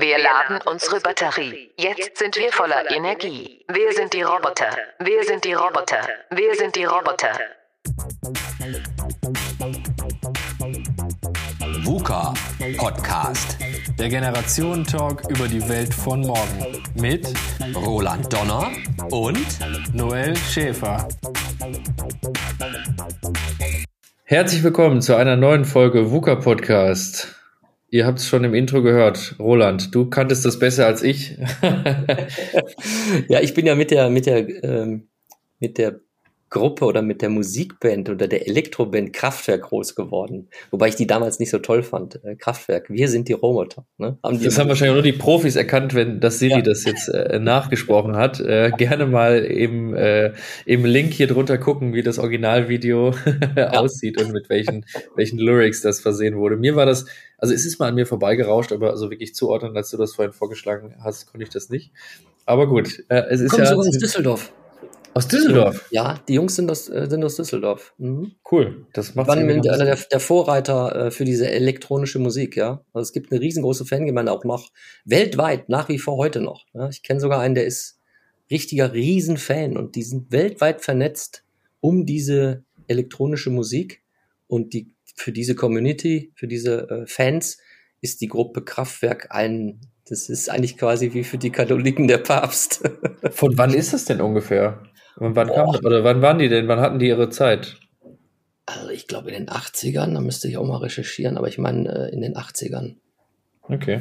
Wir laden unsere Batterie. Jetzt sind wir voller Energie. Wir sind die Roboter. Wir sind die Roboter. Wir sind die Roboter. VUCA Podcast. Der Generationentalk über die Welt von morgen. Mit Roland Donner und Noel Schäfer. Herzlich willkommen zu einer neuen Folge VUCA Podcast. Ihr habt es schon im Intro gehört. Roland, du kanntest das besser als ich. ja, ich bin ja mit der, mit der, ähm, mit der Gruppe oder mit der Musikband oder der Elektroband Kraftwerk groß geworden. Wobei ich die damals nicht so toll fand. Äh, Kraftwerk, wir sind die Roboter. Ne? Haben die das haben wahrscheinlich nur die Profis erkannt, wenn das Siri ja. das jetzt äh, nachgesprochen hat. Äh, gerne mal im, äh, im Link hier drunter gucken, wie das Originalvideo ja. aussieht und mit welchen, welchen Lyrics das versehen wurde. Mir war das, also es ist mal an mir vorbeigerauscht, aber also wirklich zuordnen, als du das vorhin vorgeschlagen hast, konnte ich das nicht. Aber gut, äh, es ist Komm, ja. Sogar aus Düsseldorf. Aus Düsseldorf? Ja, die Jungs sind aus, äh, sind aus Düsseldorf. Mhm. Cool, das macht Waren einer der, der, Vorreiter äh, für diese elektronische Musik, ja. Also es gibt eine riesengroße Fangemeinde auch noch weltweit, nach wie vor heute noch. Ja? Ich kenne sogar einen, der ist richtiger Riesenfan und die sind weltweit vernetzt um diese elektronische Musik und die für diese Community, für diese äh, Fans ist die Gruppe Kraftwerk ein das ist eigentlich quasi wie für die Katholiken der Papst. Von wann ist das denn ungefähr? Und wann kam oder wann waren die denn? Wann hatten die ihre Zeit? Also ich glaube in den 80ern, da müsste ich auch mal recherchieren, aber ich meine äh, in den 80ern. Okay.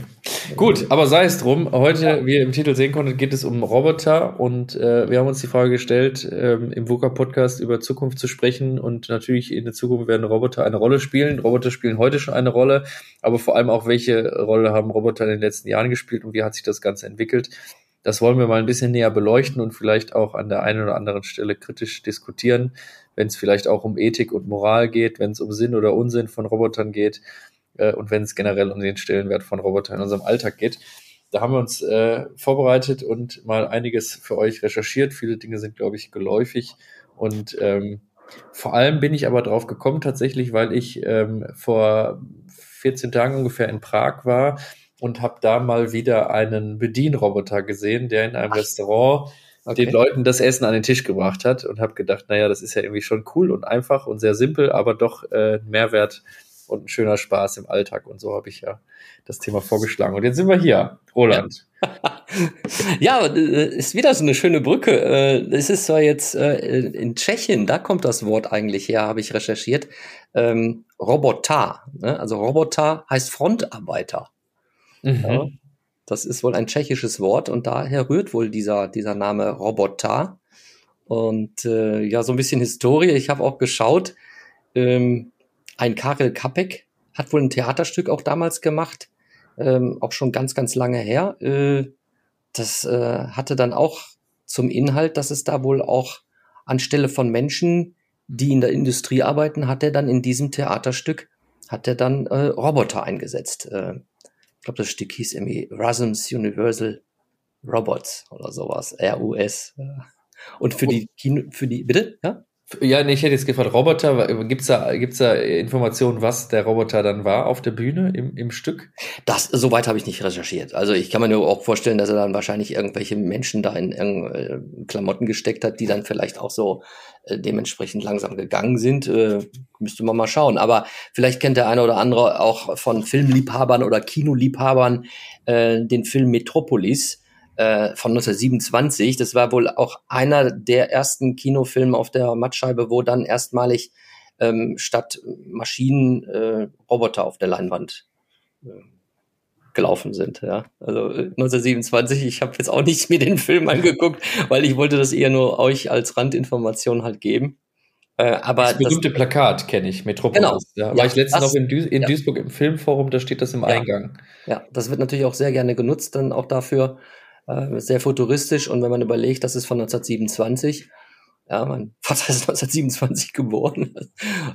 Gut, aber sei es drum. Heute, ja. wie ihr im Titel sehen konntet, geht es um Roboter und äh, wir haben uns die Frage gestellt, ähm, im VUCA-Podcast über Zukunft zu sprechen und natürlich in der Zukunft werden Roboter eine Rolle spielen. Roboter spielen heute schon eine Rolle, aber vor allem auch, welche Rolle haben Roboter in den letzten Jahren gespielt und wie hat sich das Ganze entwickelt? Das wollen wir mal ein bisschen näher beleuchten und vielleicht auch an der einen oder anderen Stelle kritisch diskutieren, wenn es vielleicht auch um Ethik und Moral geht, wenn es um Sinn oder Unsinn von Robotern geht äh, und wenn es generell um den Stellenwert von Robotern in unserem Alltag geht. Da haben wir uns äh, vorbereitet und mal einiges für euch recherchiert. Viele Dinge sind, glaube ich, geläufig und ähm, vor allem bin ich aber drauf gekommen tatsächlich, weil ich ähm, vor 14 Tagen ungefähr in Prag war und habe da mal wieder einen Bedienroboter gesehen, der in einem Ach. Restaurant okay. den Leuten das Essen an den Tisch gebracht hat und habe gedacht, naja, das ist ja irgendwie schon cool und einfach und sehr simpel, aber doch äh, Mehrwert und ein schöner Spaß im Alltag. Und so habe ich ja das Thema vorgeschlagen. Und jetzt sind wir hier, Roland. ja, äh, ist wieder so eine schöne Brücke. Äh, es ist zwar jetzt äh, in Tschechien, da kommt das Wort eigentlich her, habe ich recherchiert. Ähm, Roboter. Ne? Also Roboter heißt Frontarbeiter. Mhm. Ja, das ist wohl ein tschechisches Wort und daher rührt wohl dieser, dieser Name Roboter. Und äh, ja, so ein bisschen Historie. Ich habe auch geschaut, ähm, ein Karel Kapek hat wohl ein Theaterstück auch damals gemacht, ähm, auch schon ganz, ganz lange her. Äh, das äh, hatte dann auch zum Inhalt, dass es da wohl auch anstelle von Menschen, die in der Industrie arbeiten, hat er dann in diesem Theaterstück, hat er dann äh, Roboter eingesetzt. Äh, glaube, das Stück hieß irgendwie Rasmus Universal Robots oder sowas. RUS. Und für die Kino, für die, bitte? Ja? Ja, nee, ich hätte jetzt gefragt, Roboter, gibt's da, gibt's da Informationen, was der Roboter dann war auf der Bühne im, im Stück? Das, soweit habe ich nicht recherchiert. Also ich kann mir nur auch vorstellen, dass er dann wahrscheinlich irgendwelche Menschen da in, in äh, Klamotten gesteckt hat, die dann vielleicht auch so dementsprechend langsam gegangen sind. Äh, müsste man mal schauen. Aber vielleicht kennt der eine oder andere auch von Filmliebhabern oder Kinoliebhabern äh, den Film Metropolis äh, von 1927. Das war wohl auch einer der ersten Kinofilme auf der Mattscheibe, wo dann erstmalig ähm, statt Maschinen äh, Roboter auf der Leinwand äh, gelaufen sind. Ja. Also 1927, äh, ich habe jetzt auch nicht mir den Film angeguckt, weil ich wollte das eher nur euch als Randinformation halt geben. Äh, aber das berühmte das, Plakat kenne ich, Metropolis. Genau. Da war ja, ich letztens noch in, Duis in ja. Duisburg im Filmforum, da steht das im ja. Eingang. Ja, das wird natürlich auch sehr gerne genutzt, dann auch dafür, äh, sehr futuristisch und wenn man überlegt, das ist von 1927, ja, mein Vater ist 1927 geboren.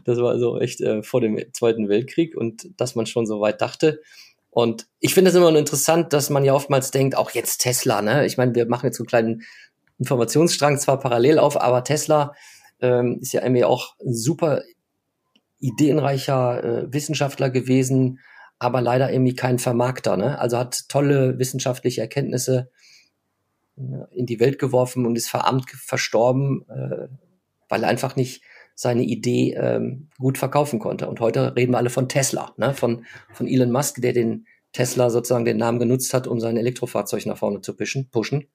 Das war also echt äh, vor dem Zweiten Weltkrieg und dass man schon so weit dachte. Und ich finde es immer interessant, dass man ja oftmals denkt, auch jetzt Tesla, ne? Ich meine, wir machen jetzt so einen kleinen Informationsstrang zwar parallel auf, aber Tesla ähm, ist ja irgendwie auch ein super ideenreicher äh, Wissenschaftler gewesen, aber leider irgendwie kein Vermarkter. Ne? Also hat tolle wissenschaftliche Erkenntnisse äh, in die Welt geworfen und ist verarmt verstorben, äh, weil er einfach nicht seine Idee ähm, gut verkaufen konnte. Und heute reden wir alle von Tesla, ne? von, von Elon Musk, der den Tesla sozusagen den Namen genutzt hat, um sein Elektrofahrzeug nach vorne zu pushen. pushen.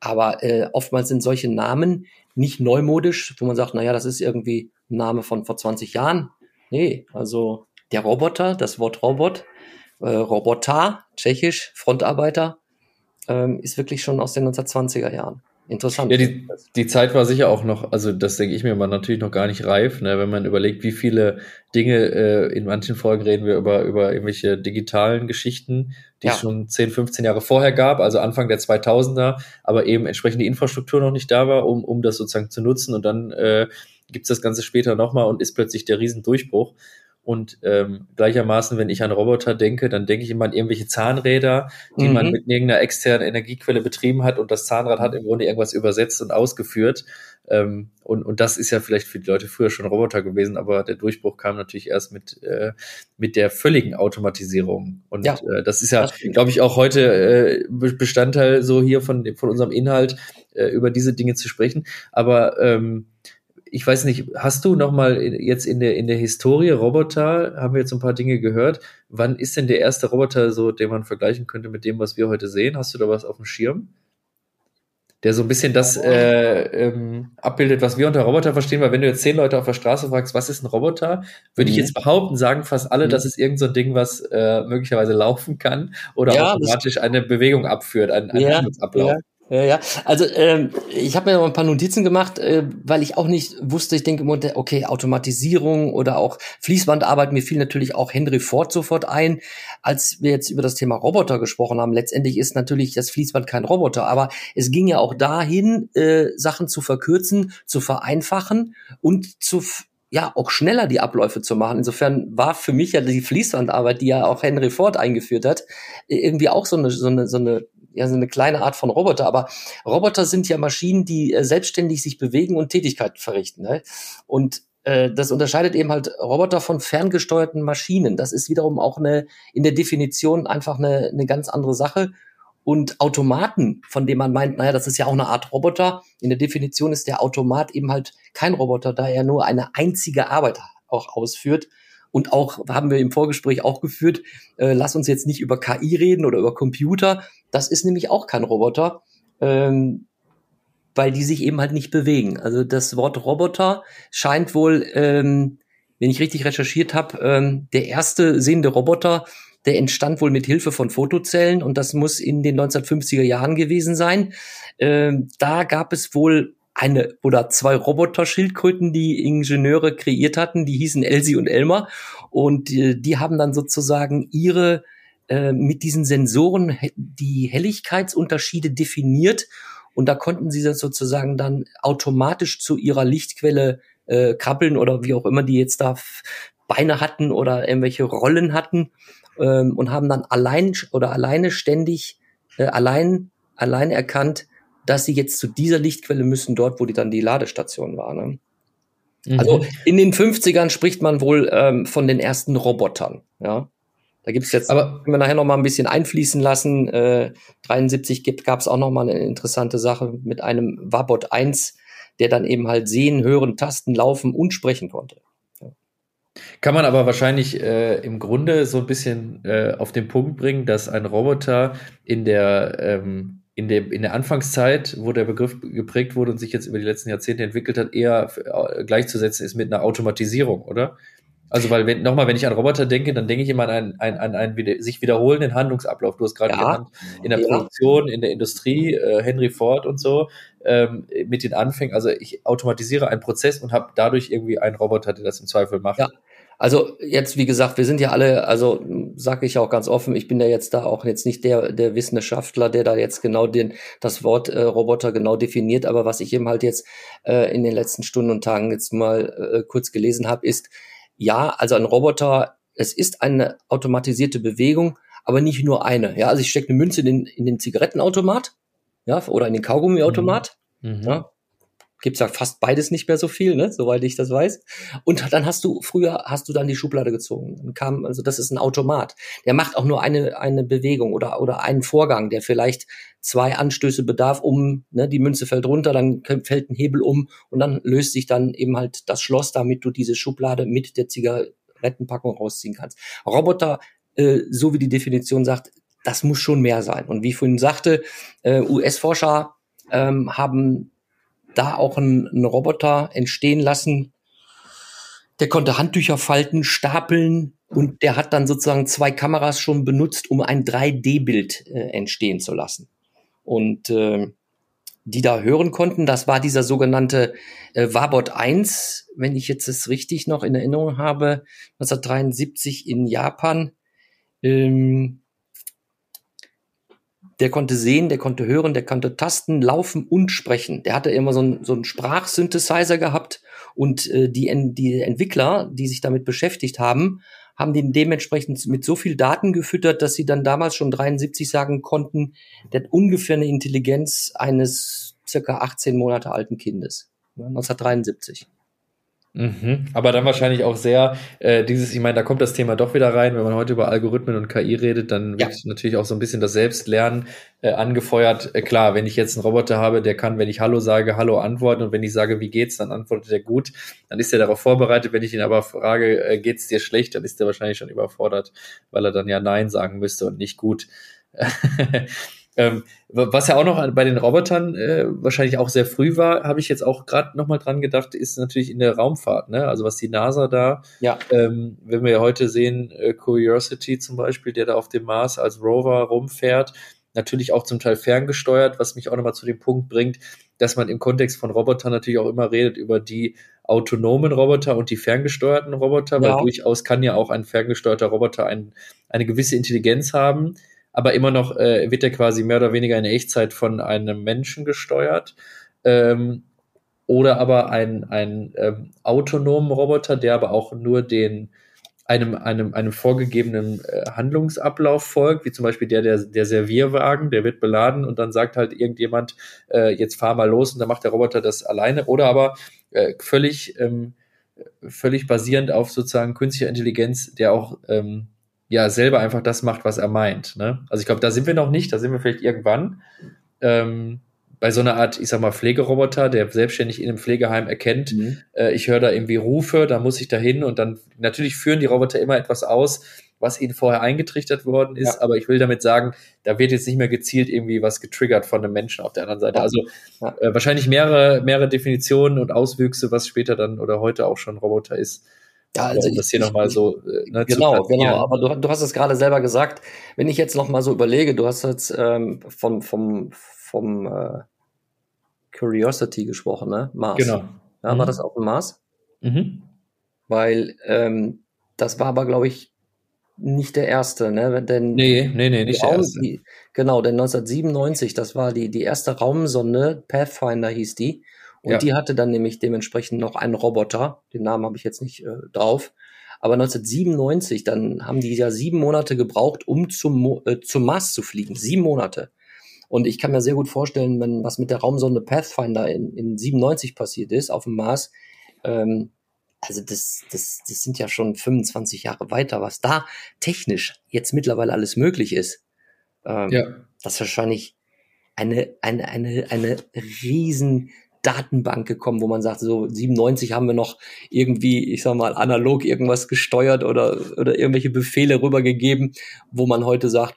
Aber äh, oftmals sind solche Namen nicht neumodisch, wo man sagt, naja, das ist irgendwie ein Name von vor 20 Jahren. Nee, also der Roboter, das Wort Robot, äh, Roboter, tschechisch, Frontarbeiter, ähm, ist wirklich schon aus den 1920er Jahren. Interessant. Ja, die, die Zeit war sicher auch noch, also das denke ich mir mal natürlich noch gar nicht reif, ne, wenn man überlegt, wie viele Dinge, äh, in manchen Folgen reden wir über, über irgendwelche digitalen Geschichten, die ja. es schon 10, 15 Jahre vorher gab, also Anfang der 2000er, aber eben entsprechend die Infrastruktur noch nicht da war, um, um das sozusagen zu nutzen und dann äh, gibt es das Ganze später nochmal und ist plötzlich der Riesendurchbruch. Und ähm, gleichermaßen, wenn ich an Roboter denke, dann denke ich immer an irgendwelche Zahnräder, die mhm. man mit irgendeiner externen Energiequelle betrieben hat und das Zahnrad hat im Grunde irgendwas übersetzt und ausgeführt. Ähm, und, und das ist ja vielleicht für die Leute früher schon Roboter gewesen, aber der Durchbruch kam natürlich erst mit, äh, mit der völligen Automatisierung. Und ja, äh, das ist ja, glaube ich, auch heute äh, Bestandteil so hier von, von unserem Inhalt, äh, über diese Dinge zu sprechen. Aber ähm, ich weiß nicht, hast du noch mal jetzt in der in der Historie Roboter haben wir jetzt ein paar Dinge gehört. Wann ist denn der erste Roboter so, den man vergleichen könnte mit dem, was wir heute sehen? Hast du da was auf dem Schirm? Der so ein bisschen das äh, ähm, abbildet, was wir unter Roboter verstehen, weil wenn du jetzt zehn Leute auf der Straße fragst, was ist ein Roboter, würde mhm. ich jetzt behaupten, sagen fast alle, mhm. das ist irgend so ein Ding, was äh, möglicherweise laufen kann oder ja, automatisch eine Bewegung abführt, einen, einen ja, Ja. Ja, ja. Also ähm, ich habe mir noch ein paar Notizen gemacht, äh, weil ich auch nicht wusste, ich denke immer, okay, Automatisierung oder auch Fließbandarbeit, mir fiel natürlich auch Henry Ford sofort ein, als wir jetzt über das Thema Roboter gesprochen haben. Letztendlich ist natürlich das Fließband kein Roboter, aber es ging ja auch dahin, äh, Sachen zu verkürzen, zu vereinfachen und zu ja, auch schneller die Abläufe zu machen. Insofern war für mich ja die Fließbandarbeit, die ja auch Henry Ford eingeführt hat, irgendwie auch so eine, so eine, so eine ja so eine kleine Art von Roboter, aber Roboter sind ja Maschinen, die äh, selbstständig sich bewegen und Tätigkeiten verrichten. Ne? Und äh, das unterscheidet eben halt Roboter von ferngesteuerten Maschinen. Das ist wiederum auch eine in der Definition einfach eine, eine ganz andere Sache. Und Automaten, von dem man meint, naja, das ist ja auch eine Art Roboter. In der Definition ist der Automat eben halt kein Roboter, da er nur eine einzige Arbeit auch ausführt. Und auch haben wir im Vorgespräch auch geführt, äh, lass uns jetzt nicht über KI reden oder über Computer. Das ist nämlich auch kein Roboter, ähm, weil die sich eben halt nicht bewegen. Also das Wort Roboter scheint wohl, ähm, wenn ich richtig recherchiert habe, ähm, der erste sehende Roboter, der entstand wohl mit Hilfe von Fotozellen und das muss in den 1950er Jahren gewesen sein. Ähm, da gab es wohl eine oder zwei Roboter-Schildkröten, die Ingenieure kreiert hatten, die hießen Elsie und Elmer und die, die haben dann sozusagen ihre äh, mit diesen Sensoren die Helligkeitsunterschiede definiert und da konnten sie das sozusagen dann automatisch zu ihrer Lichtquelle äh, krabbeln oder wie auch immer die jetzt da Beine hatten oder irgendwelche Rollen hatten ähm, und haben dann allein oder alleine ständig äh, allein allein erkannt, dass sie jetzt zu dieser Lichtquelle müssen, dort, wo die dann die Ladestation war. Ne? Mhm. Also in den 50ern spricht man wohl ähm, von den ersten Robotern. Ja, da gibt's jetzt, aber können wir nachher noch mal ein bisschen einfließen lassen. Äh, 73 gab es auch noch mal eine interessante Sache mit einem Wabot 1, der dann eben halt sehen, hören, tasten, laufen und sprechen konnte. Kann man aber wahrscheinlich äh, im Grunde so ein bisschen äh, auf den Punkt bringen, dass ein Roboter in der ähm, in der, in der Anfangszeit, wo der Begriff geprägt wurde und sich jetzt über die letzten Jahrzehnte entwickelt hat, eher äh, gleichzusetzen ist mit einer Automatisierung, oder? Also, weil, wenn, nochmal, wenn ich an Roboter denke, dann denke ich immer an einen, an einen, einen wieder, sich wiederholenden Handlungsablauf. Du hast gerade ja. genannt, in der ja. Produktion, in der Industrie, äh, Henry Ford und so, ähm, mit den Anfängen. Also, ich automatisiere einen Prozess und habe dadurch irgendwie einen Roboter, der das im Zweifel macht. Ja. Also jetzt, wie gesagt, wir sind ja alle, also sage ich auch ganz offen, ich bin ja jetzt da auch jetzt nicht der, der Wissenschaftler, der da jetzt genau den, das Wort äh, Roboter genau definiert, aber was ich eben halt jetzt äh, in den letzten Stunden und Tagen jetzt mal äh, kurz gelesen habe, ist, ja, also ein Roboter, es ist eine automatisierte Bewegung, aber nicht nur eine. Ja, also ich stecke eine Münze in den, in den Zigarettenautomat, ja, oder in den Kaugummiautomat, mhm. ja, gibt's ja fast beides nicht mehr so viel, ne, soweit ich das weiß. Und dann hast du, früher hast du dann die Schublade gezogen. Dann kam, also das ist ein Automat. Der macht auch nur eine, eine Bewegung oder, oder einen Vorgang, der vielleicht zwei Anstöße bedarf, um, ne, die Münze fällt runter, dann fällt ein Hebel um und dann löst sich dann eben halt das Schloss, damit du diese Schublade mit der Zigarettenpackung rausziehen kannst. Roboter, äh, so wie die Definition sagt, das muss schon mehr sein. Und wie ich vorhin sagte, äh, US-Forscher ähm, haben da auch einen, einen Roboter entstehen lassen, der konnte Handtücher falten, stapeln und der hat dann sozusagen zwei Kameras schon benutzt, um ein 3D-Bild äh, entstehen zu lassen. Und äh, die da hören konnten, das war dieser sogenannte äh, Wabot 1, wenn ich jetzt es richtig noch in Erinnerung habe, 1973 in Japan. Ähm, der konnte sehen, der konnte hören, der konnte tasten, laufen und sprechen. Der hatte immer so einen, so einen Sprachsynthesizer gehabt und äh, die, die Entwickler, die sich damit beschäftigt haben, haben den dementsprechend mit so viel Daten gefüttert, dass sie dann damals schon 73 sagen konnten, der hat ungefähr eine Intelligenz eines circa 18 Monate alten Kindes. 1973. Mhm. Aber dann wahrscheinlich auch sehr äh, dieses, ich meine, da kommt das Thema doch wieder rein, wenn man heute über Algorithmen und KI redet, dann wird natürlich auch so ein bisschen das Selbstlernen äh, angefeuert. Äh, klar, wenn ich jetzt einen Roboter habe, der kann, wenn ich Hallo sage, Hallo antworten und wenn ich sage, wie geht's, dann antwortet er gut. Dann ist er darauf vorbereitet. Wenn ich ihn aber frage, äh, geht's dir schlecht, dann ist er wahrscheinlich schon überfordert, weil er dann ja Nein sagen müsste und nicht gut. Ähm, was ja auch noch bei den Robotern äh, wahrscheinlich auch sehr früh war, habe ich jetzt auch gerade noch mal dran gedacht, ist natürlich in der Raumfahrt. Ne? Also was die NASA da, ja. ähm, wenn wir ja heute sehen, äh, Curiosity zum Beispiel, der da auf dem Mars als Rover rumfährt, natürlich auch zum Teil ferngesteuert, was mich auch nochmal zu dem Punkt bringt, dass man im Kontext von Robotern natürlich auch immer redet über die autonomen Roboter und die ferngesteuerten Roboter, ja. weil durchaus kann ja auch ein ferngesteuerter Roboter ein, eine gewisse Intelligenz haben, aber immer noch äh, wird er quasi mehr oder weniger in Echtzeit von einem Menschen gesteuert. Ähm, oder aber ein, ein ähm, autonomen Roboter, der aber auch nur den einem, einem, einem vorgegebenen äh, Handlungsablauf folgt, wie zum Beispiel der, der, der Servierwagen, der wird beladen und dann sagt halt irgendjemand, äh, jetzt fahr mal los und dann macht der Roboter das alleine. Oder aber äh, völlig, ähm, völlig basierend auf sozusagen künstlicher Intelligenz, der auch ähm, ja selber einfach das macht, was er meint. Ne? Also ich glaube, da sind wir noch nicht, da sind wir vielleicht irgendwann. Ähm, bei so einer Art, ich sag mal, Pflegeroboter, der selbstständig in einem Pflegeheim erkennt, mhm. äh, ich höre da irgendwie Rufe, da muss ich da hin und dann natürlich führen die Roboter immer etwas aus, was ihnen vorher eingetrichtert worden ist, ja. aber ich will damit sagen, da wird jetzt nicht mehr gezielt irgendwie was getriggert von einem Menschen auf der anderen Seite. Ja. Also ja. Äh, wahrscheinlich mehrere, mehrere Definitionen und Auswüchse, was später dann oder heute auch schon Roboter ist. Ja, also um das hier nochmal so äh, ne, genau, genau. Aber du, du hast es gerade selber gesagt. Wenn ich jetzt nochmal so überlege, du hast jetzt ähm, vom vom vom äh, Curiosity gesprochen, ne? Mars. Genau. Ja, mhm. war das auch ein Mars? Mhm. Weil ähm, das war aber, glaube ich, nicht der erste, ne? Denn nee, nee, nee, nicht der erste. Die, genau, denn 1997, das war die, die erste Raumsonde, Pathfinder hieß die, und ja. die hatte dann nämlich dementsprechend noch einen Roboter, den Namen habe ich jetzt nicht äh, drauf. Aber 1997, dann haben die ja sieben Monate gebraucht, um zum, äh, zum Mars zu fliegen. Sieben Monate. Und ich kann mir sehr gut vorstellen, wenn was mit der Raumsonde Pathfinder in, in 97 passiert ist auf dem Mars, ähm, also das, das, das sind ja schon 25 Jahre weiter, was da technisch jetzt mittlerweile alles möglich ist. Ähm, ja. Das ist wahrscheinlich eine, eine, eine, eine riesen Datenbank gekommen, wo man sagt, so 97 haben wir noch irgendwie, ich sag mal, analog irgendwas gesteuert oder, oder irgendwelche Befehle rübergegeben, wo man heute sagt,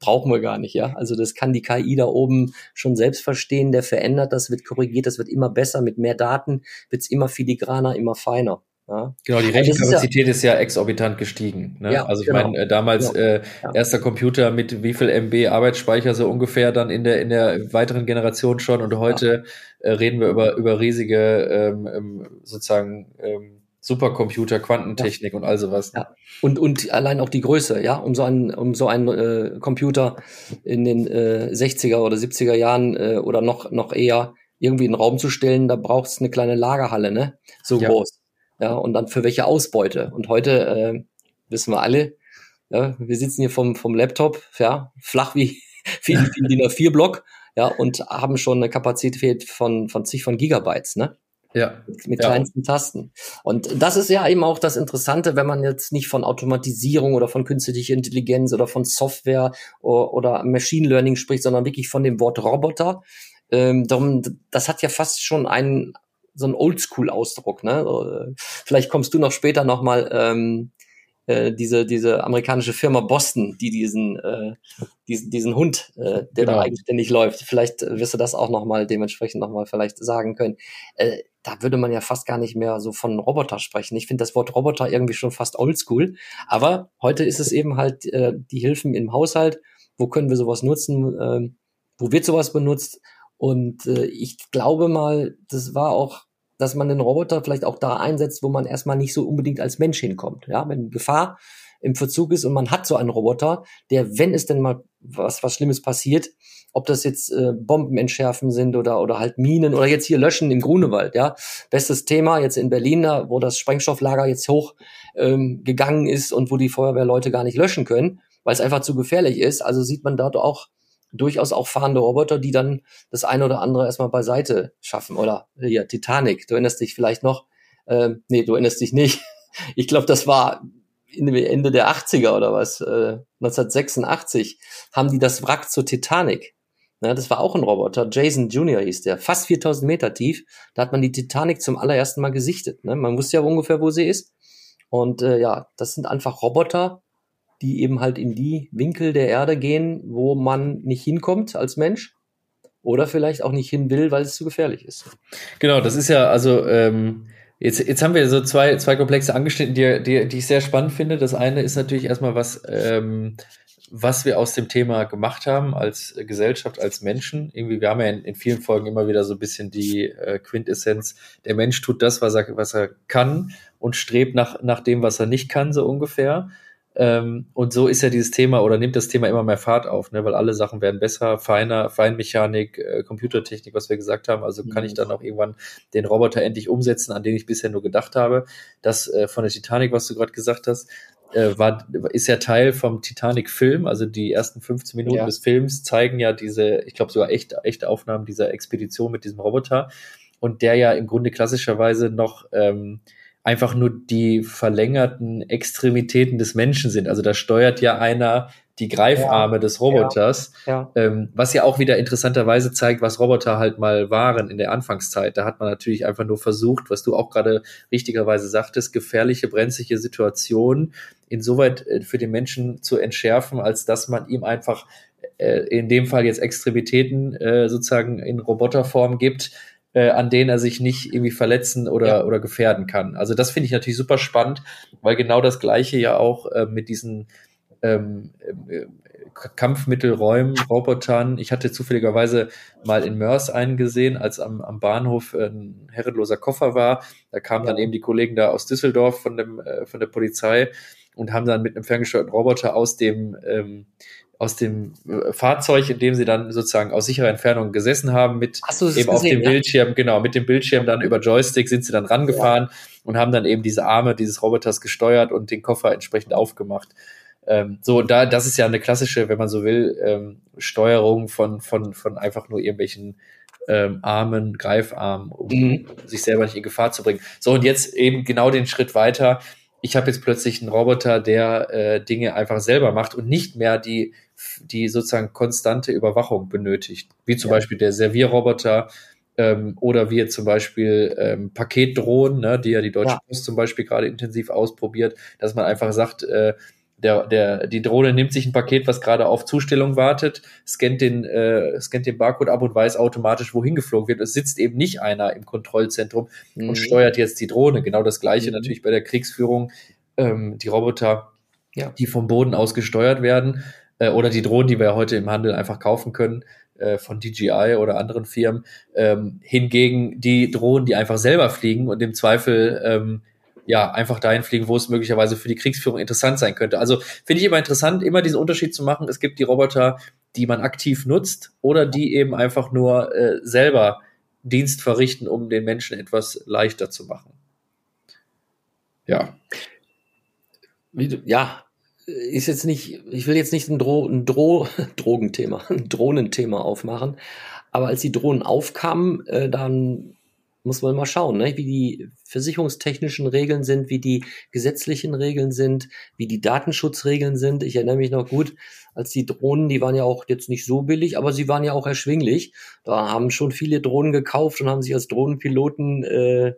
brauchen wir gar nicht, ja. Also das kann die KI da oben schon selbst verstehen, der verändert das, wird korrigiert, das wird immer besser, mit mehr Daten wird's immer filigraner, immer feiner. Ja. Genau, die Rechenkapazität ist, ja, ist, ja, exorbitant gestiegen. Ne? Ja, also ich genau. meine, äh, damals genau. äh, erster Computer mit wie viel MB Arbeitsspeicher so ungefähr dann in der in der weiteren Generation schon und heute äh, reden wir über über riesige ähm, ähm sozusagen ähm, Supercomputer, Quantentechnik und all sowas. Ja. Und und allein auch die Größe, ja, um so einen um so einen äh, Computer in den äh, 60er oder 70er Jahren äh, oder noch noch eher irgendwie in den Raum zu stellen, da braucht es eine kleine Lagerhalle, ne? So groß. Ja, und dann für welche Ausbeute. Und heute äh, wissen wir alle, ja, wir sitzen hier vom, vom Laptop, ja, flach wie, wie, wie DIN A4-Block, ja, und haben schon eine Kapazität von, von zig von Gigabytes, ne? Ja. Mit kleinsten ja. Tasten. Und das ist ja eben auch das Interessante, wenn man jetzt nicht von Automatisierung oder von künstlicher Intelligenz oder von Software oder Machine Learning spricht, sondern wirklich von dem Wort Roboter. Ähm, darum, das hat ja fast schon einen so einen Oldschool-Ausdruck. Ne? Vielleicht kommst du noch später noch mal ähm, äh, diese, diese amerikanische Firma Boston, die diesen, äh, diesen, diesen Hund, äh, der genau. da eigenständig läuft. Vielleicht wirst du das auch nochmal dementsprechend nochmal vielleicht sagen können. Äh, da würde man ja fast gar nicht mehr so von Roboter sprechen. Ich finde das Wort Roboter irgendwie schon fast oldschool. Aber heute ist es eben halt äh, die Hilfen im Haushalt. Wo können wir sowas nutzen? Äh, wo wird sowas benutzt? Und äh, ich glaube mal, das war auch dass man den Roboter vielleicht auch da einsetzt, wo man erstmal nicht so unbedingt als Mensch hinkommt. Ja, wenn Gefahr im Verzug ist und man hat so einen Roboter, der, wenn es denn mal was, was Schlimmes passiert, ob das jetzt äh, Bomben entschärfen sind oder, oder halt Minen oder jetzt hier löschen im Grunewald, ja. Bestes Thema jetzt in Berlin, da, wo das Sprengstofflager jetzt hoch ähm, gegangen ist und wo die Feuerwehrleute gar nicht löschen können, weil es einfach zu gefährlich ist. Also sieht man dort auch durchaus auch fahrende Roboter, die dann das eine oder andere erstmal beiseite schaffen. Oder ja, Titanic, du erinnerst dich vielleicht noch. Ähm, nee, du erinnerst dich nicht. Ich glaube, das war Ende der 80er oder was, äh, 1986, haben die das Wrack zur Titanic. Ja, das war auch ein Roboter, Jason Jr. hieß der, fast 4000 Meter tief. Da hat man die Titanic zum allerersten Mal gesichtet. Ne? Man wusste ja ungefähr, wo sie ist. Und äh, ja, das sind einfach Roboter, die eben halt in die Winkel der Erde gehen, wo man nicht hinkommt als Mensch oder vielleicht auch nicht hin will, weil es zu gefährlich ist. Genau, das ist ja also ähm, jetzt jetzt haben wir so zwei zwei Komplexe angeschnitten, die, die die ich sehr spannend finde. Das eine ist natürlich erstmal was ähm, was wir aus dem Thema gemacht haben als Gesellschaft, als Menschen. Irgendwie, wir haben ja in, in vielen Folgen immer wieder so ein bisschen die äh, Quintessenz, der Mensch tut das, was er, was er kann und strebt nach, nach dem, was er nicht kann, so ungefähr. Ähm, und so ist ja dieses Thema oder nimmt das Thema immer mehr Fahrt auf, ne? weil alle Sachen werden besser, feiner, Feinmechanik, äh, Computertechnik, was wir gesagt haben. Also kann ich mhm. dann auch irgendwann den Roboter endlich umsetzen, an den ich bisher nur gedacht habe. Das äh, von der Titanic, was du gerade gesagt hast, äh, war, ist ja Teil vom Titanic-Film. Also die ersten 15 Minuten ja. des Films zeigen ja diese, ich glaube sogar echte, echte Aufnahmen dieser Expedition mit diesem Roboter. Und der ja im Grunde klassischerweise noch ähm, einfach nur die verlängerten Extremitäten des Menschen sind. Also da steuert ja einer die Greifarme ja, des Roboters, ja, ja. Ähm, was ja auch wieder interessanterweise zeigt, was Roboter halt mal waren in der Anfangszeit. Da hat man natürlich einfach nur versucht, was du auch gerade richtigerweise sagtest, gefährliche, brenzliche Situationen insoweit äh, für den Menschen zu entschärfen, als dass man ihm einfach äh, in dem Fall jetzt Extremitäten äh, sozusagen in Roboterform gibt, äh, an denen er sich nicht irgendwie verletzen oder, ja. oder gefährden kann. Also das finde ich natürlich super spannend, weil genau das Gleiche ja auch äh, mit diesen ähm, äh, Kampfmittelräumen, Robotern. Ich hatte zufälligerweise mal in Mörs einen gesehen, als am, am Bahnhof ein herrenloser Koffer war. Da kamen ja. dann eben die Kollegen da aus Düsseldorf von, dem, äh, von der Polizei und haben dann mit einem ferngesteuerten Roboter aus dem ähm, aus dem äh, Fahrzeug, in dem sie dann sozusagen aus sicherer Entfernung gesessen haben, mit so, eben gesehen, auf dem ja? Bildschirm, genau, mit dem Bildschirm dann über Joystick sind sie dann rangefahren ja. und haben dann eben diese Arme dieses Roboters gesteuert und den Koffer entsprechend aufgemacht. Ähm, so, da, das ist ja eine klassische, wenn man so will, ähm, Steuerung von, von, von einfach nur irgendwelchen ähm, Armen, Greifarmen, um mhm. sich selber nicht in Gefahr zu bringen. So, und jetzt eben genau den Schritt weiter. Ich habe jetzt plötzlich einen Roboter, der äh, Dinge einfach selber macht und nicht mehr die die sozusagen konstante Überwachung benötigt, wie zum ja. Beispiel der Servierroboter ähm, oder wie zum Beispiel ähm, Paketdrohnen, ne, die ja die Deutsche ja. Post zum Beispiel gerade intensiv ausprobiert, dass man einfach sagt, äh, der, der, die Drohne nimmt sich ein Paket, was gerade auf Zustellung wartet, scannt den, äh, scannt den Barcode ab und weiß automatisch, wohin geflogen wird. Es sitzt eben nicht einer im Kontrollzentrum mhm. und steuert jetzt die Drohne. Genau das Gleiche mhm. natürlich bei der Kriegsführung. Ähm, die Roboter, ja. die vom Boden aus gesteuert werden, äh, oder die Drohnen, die wir heute im Handel einfach kaufen können äh, von DJI oder anderen Firmen. Ähm, hingegen die Drohnen, die einfach selber fliegen und im Zweifel ähm, ja einfach dahin fliegen, wo es möglicherweise für die Kriegsführung interessant sein könnte. Also finde ich immer interessant, immer diesen Unterschied zu machen. Es gibt die Roboter, die man aktiv nutzt oder die eben einfach nur äh, selber Dienst verrichten, um den Menschen etwas leichter zu machen. Ja. Du, ja, ist jetzt nicht, ich will jetzt nicht ein, Dro ein Dro Drogenthema, ein Drohnenthema aufmachen, aber als die Drohnen aufkamen, äh, dann muss man mal schauen, ne? wie die versicherungstechnischen Regeln sind, wie die gesetzlichen Regeln sind, wie die Datenschutzregeln sind. Ich erinnere mich noch gut, als die Drohnen, die waren ja auch jetzt nicht so billig, aber sie waren ja auch erschwinglich. Da haben schon viele Drohnen gekauft und haben sich als Drohnenpiloten äh,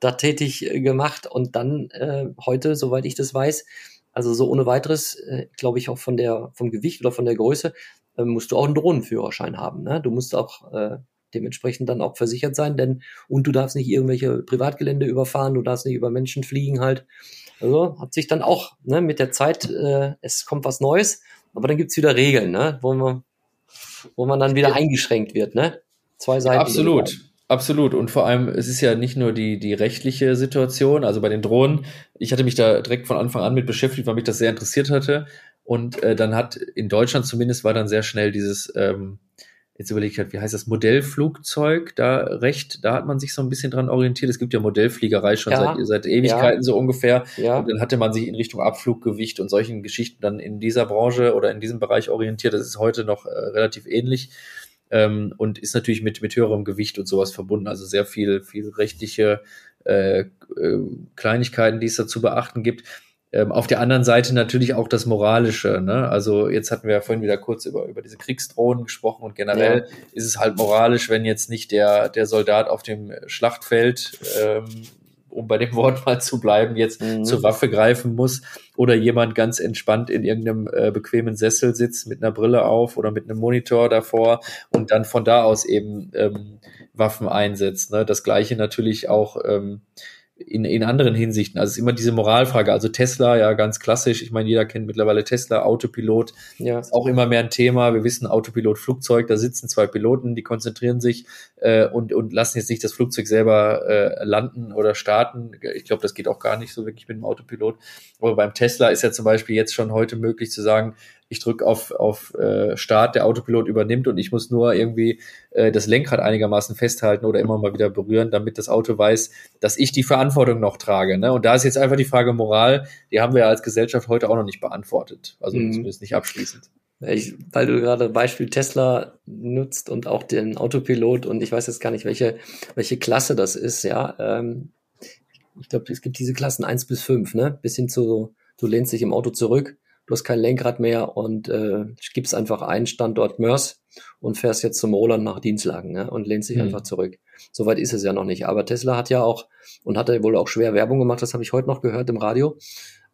da tätig äh, gemacht. Und dann äh, heute, soweit ich das weiß, also so ohne weiteres, äh, glaube ich auch von der vom Gewicht oder von der Größe, äh, musst du auch einen Drohnenführerschein haben. Ne? Du musst auch äh, dementsprechend dann auch versichert sein, denn und du darfst nicht irgendwelche Privatgelände überfahren, du darfst nicht über Menschen fliegen halt. Also hat sich dann auch ne, mit der Zeit, äh, es kommt was Neues, aber dann gibt's wieder Regeln, ne, wo man, wo man dann wieder eingeschränkt wird, ne? Zwei Seiten. Absolut. Absolut. Und vor allem, es ist ja nicht nur die, die rechtliche Situation, also bei den Drohnen. Ich hatte mich da direkt von Anfang an mit beschäftigt, weil mich das sehr interessiert hatte. Und äh, dann hat in Deutschland zumindest war dann sehr schnell dieses, ähm, jetzt überlege ich halt, wie heißt das, Modellflugzeug, da recht, da hat man sich so ein bisschen dran orientiert. Es gibt ja Modellfliegerei schon ja, seit, seit Ewigkeiten ja. so ungefähr. Ja. Und dann hatte man sich in Richtung Abfluggewicht und solchen Geschichten dann in dieser Branche oder in diesem Bereich orientiert. Das ist heute noch äh, relativ ähnlich. Ähm, und ist natürlich mit, mit höherem Gewicht und sowas verbunden. Also sehr viel, viel rechtliche äh, äh, Kleinigkeiten, die es da zu beachten gibt. Ähm, auf der anderen Seite natürlich auch das Moralische. Ne? Also jetzt hatten wir ja vorhin wieder kurz über, über diese Kriegsdrohnen gesprochen und generell ja. ist es halt moralisch, wenn jetzt nicht der, der Soldat auf dem Schlachtfeld, ähm, um bei dem Wort mal zu bleiben, jetzt mhm. zur Waffe greifen muss oder jemand ganz entspannt in irgendeinem äh, bequemen Sessel sitzt mit einer Brille auf oder mit einem Monitor davor und dann von da aus eben ähm, Waffen einsetzt. Ne? Das gleiche natürlich auch ähm, in, in anderen Hinsichten. Also es ist immer diese Moralfrage. Also Tesla, ja, ganz klassisch. Ich meine, jeder kennt mittlerweile Tesla, Autopilot. Ja. Ist auch immer mehr ein Thema. Wir wissen, Autopilot, Flugzeug, da sitzen zwei Piloten, die konzentrieren sich äh, und, und lassen jetzt nicht das Flugzeug selber äh, landen oder starten. Ich glaube, das geht auch gar nicht so wirklich mit dem Autopilot. Aber beim Tesla ist ja zum Beispiel jetzt schon heute möglich zu sagen, ich drücke auf, auf äh, Start, der Autopilot übernimmt und ich muss nur irgendwie äh, das Lenkrad einigermaßen festhalten oder immer mal wieder berühren, damit das Auto weiß, dass ich die Verantwortung noch trage. Ne? Und da ist jetzt einfach die Frage Moral, die haben wir als Gesellschaft heute auch noch nicht beantwortet. Also mhm. zumindest nicht abschließend. Ich, weil du gerade Beispiel Tesla nutzt und auch den Autopilot und ich weiß jetzt gar nicht, welche, welche Klasse das ist, ja. Ähm, ich glaube, es gibt diese Klassen eins bis fünf, ne? Bis hin zu, du lehnst dich im Auto zurück du hast kein Lenkrad mehr und äh, gibst einfach einen Standort Mörs und fährst jetzt zum Roland nach Dienstlagen ne, und lehnst dich mhm. einfach zurück. Soweit ist es ja noch nicht. Aber Tesla hat ja auch und hat ja wohl auch schwer Werbung gemacht, das habe ich heute noch gehört im Radio.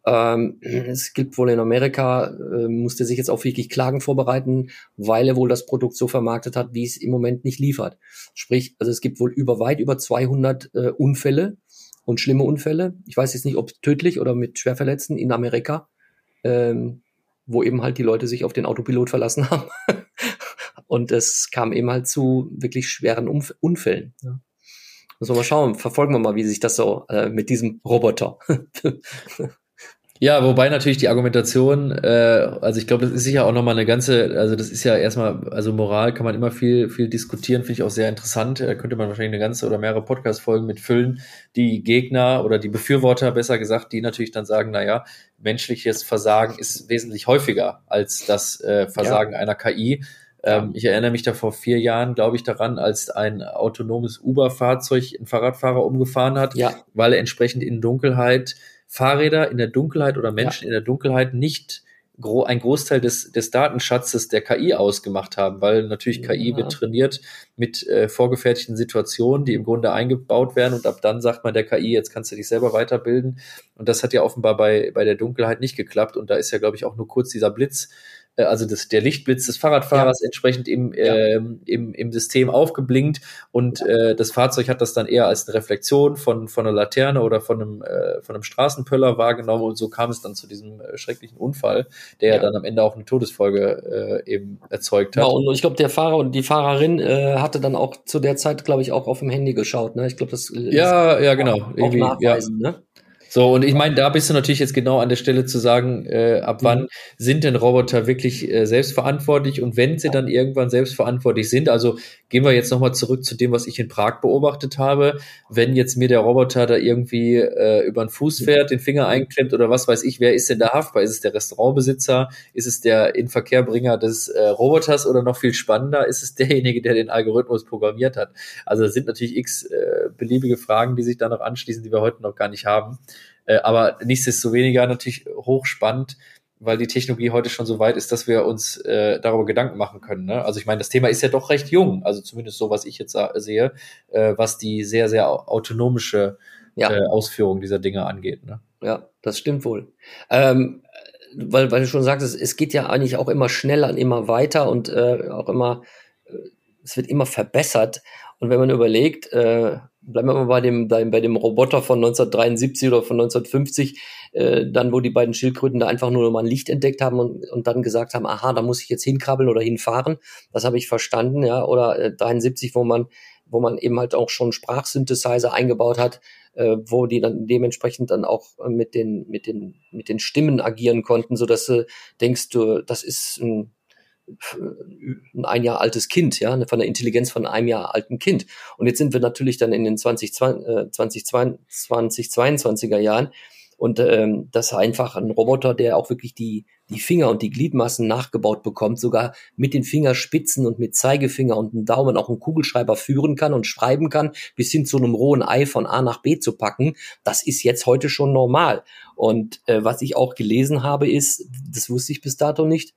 Ähm, es gibt wohl in Amerika, äh, musste sich jetzt auch wirklich Klagen vorbereiten, weil er wohl das Produkt so vermarktet hat, wie es im Moment nicht liefert. Sprich, also es gibt wohl über weit über 200 äh, Unfälle und schlimme Unfälle. Ich weiß jetzt nicht, ob tödlich oder mit Schwerverletzten in Amerika ähm, wo eben halt die Leute sich auf den Autopilot verlassen haben. und es kam eben halt zu wirklich schweren Umf Unfällen. Ja. Müssen wir mal schauen, verfolgen wir mal, wie sich das so äh, mit diesem Roboter Ja, wobei natürlich die Argumentation, äh, also ich glaube, das ist sicher auch nochmal eine ganze, also das ist ja erstmal, also Moral kann man immer viel, viel diskutieren, finde ich auch sehr interessant. Da könnte man wahrscheinlich eine ganze oder mehrere Podcast-Folgen mit füllen. Die Gegner oder die Befürworter, besser gesagt, die natürlich dann sagen, na ja, menschliches Versagen ist wesentlich häufiger als das äh, Versagen ja. einer KI. Ähm, ich erinnere mich da vor vier Jahren, glaube ich, daran, als ein autonomes Uber-Fahrzeug einen Fahrradfahrer umgefahren hat, ja. weil er entsprechend in Dunkelheit Fahrräder in der Dunkelheit oder Menschen ja. in der Dunkelheit nicht gro ein Großteil des, des Datenschatzes der KI ausgemacht haben, weil natürlich KI ja. wird trainiert mit äh, vorgefertigten Situationen, die im Grunde eingebaut werden und ab dann sagt man der KI, jetzt kannst du dich selber weiterbilden. Und das hat ja offenbar bei, bei der Dunkelheit nicht geklappt und da ist ja, glaube ich, auch nur kurz dieser Blitz äh, also das, der Lichtblitz des Fahrradfahrers ja. entsprechend im, ja. äh, im, im System aufgeblinkt und äh, das Fahrzeug hat das dann eher als eine Reflexion von, von einer Laterne oder von einem, äh, von einem Straßenpöller wahrgenommen und so kam es dann zu diesem äh, schrecklichen Unfall, der ja. dann am Ende auch eine Todesfolge äh, eben erzeugt hat. Ja, und ich glaube, der Fahrer und die Fahrerin äh, hatte dann auch zu der Zeit, glaube ich, auch auf dem Handy geschaut. Ne? Ich glaube, das ja, ja, genau. Auch, auch nachweisen, ja. ne? So, und ich meine, da bist du natürlich jetzt genau an der Stelle zu sagen, äh, ab wann sind denn Roboter wirklich äh, selbstverantwortlich und wenn sie dann irgendwann selbstverantwortlich sind, also gehen wir jetzt nochmal zurück zu dem, was ich in Prag beobachtet habe, wenn jetzt mir der Roboter da irgendwie äh, über den Fuß fährt, den Finger einklemmt oder was weiß ich, wer ist denn da haftbar? Ist es der Restaurantbesitzer? Ist es der Inverkehrbringer des äh, Roboters oder noch viel spannender, ist es derjenige, der den Algorithmus programmiert hat? Also es sind natürlich x äh, beliebige Fragen, die sich da noch anschließen, die wir heute noch gar nicht haben. Äh, aber nichtsdestoweniger natürlich hochspannend, weil die Technologie heute schon so weit ist, dass wir uns äh, darüber Gedanken machen können. Ne? Also ich meine, das Thema ist ja doch recht jung, also zumindest so, was ich jetzt sehe, äh, was die sehr, sehr autonomische ja. äh, Ausführung dieser Dinge angeht. Ne? Ja, das stimmt wohl. Ähm, weil, weil du schon sagst, es, geht ja eigentlich auch immer schneller und immer weiter und äh, auch immer, äh, es wird immer verbessert. Und wenn man überlegt, äh, bleiben wir mal bei dem, bei, dem Roboter von 1973 oder von 1950, äh, dann wo die beiden Schildkröten da einfach nur mal ein Licht entdeckt haben und, und dann gesagt haben, aha, da muss ich jetzt hinkrabbeln oder hinfahren. Das habe ich verstanden, ja. Oder äh, 73, wo man, wo man eben halt auch schon Sprachsynthesizer eingebaut hat, äh, wo die dann dementsprechend dann auch mit den, mit den, mit den Stimmen agieren konnten, so dass du denkst, du, das ist ein ein Jahr altes Kind, ja, von der Intelligenz von einem Jahr alten Kind. Und jetzt sind wir natürlich dann in den 20, 20, 20 22er Jahren und ähm, das ist einfach ein Roboter, der auch wirklich die, die Finger und die Gliedmassen nachgebaut bekommt, sogar mit den Fingerspitzen und mit Zeigefinger und einem Daumen auch einen Kugelschreiber führen kann und schreiben kann, bis hin zu einem rohen Ei von A nach B zu packen. Das ist jetzt heute schon normal. Und äh, was ich auch gelesen habe, ist, das wusste ich bis dato nicht,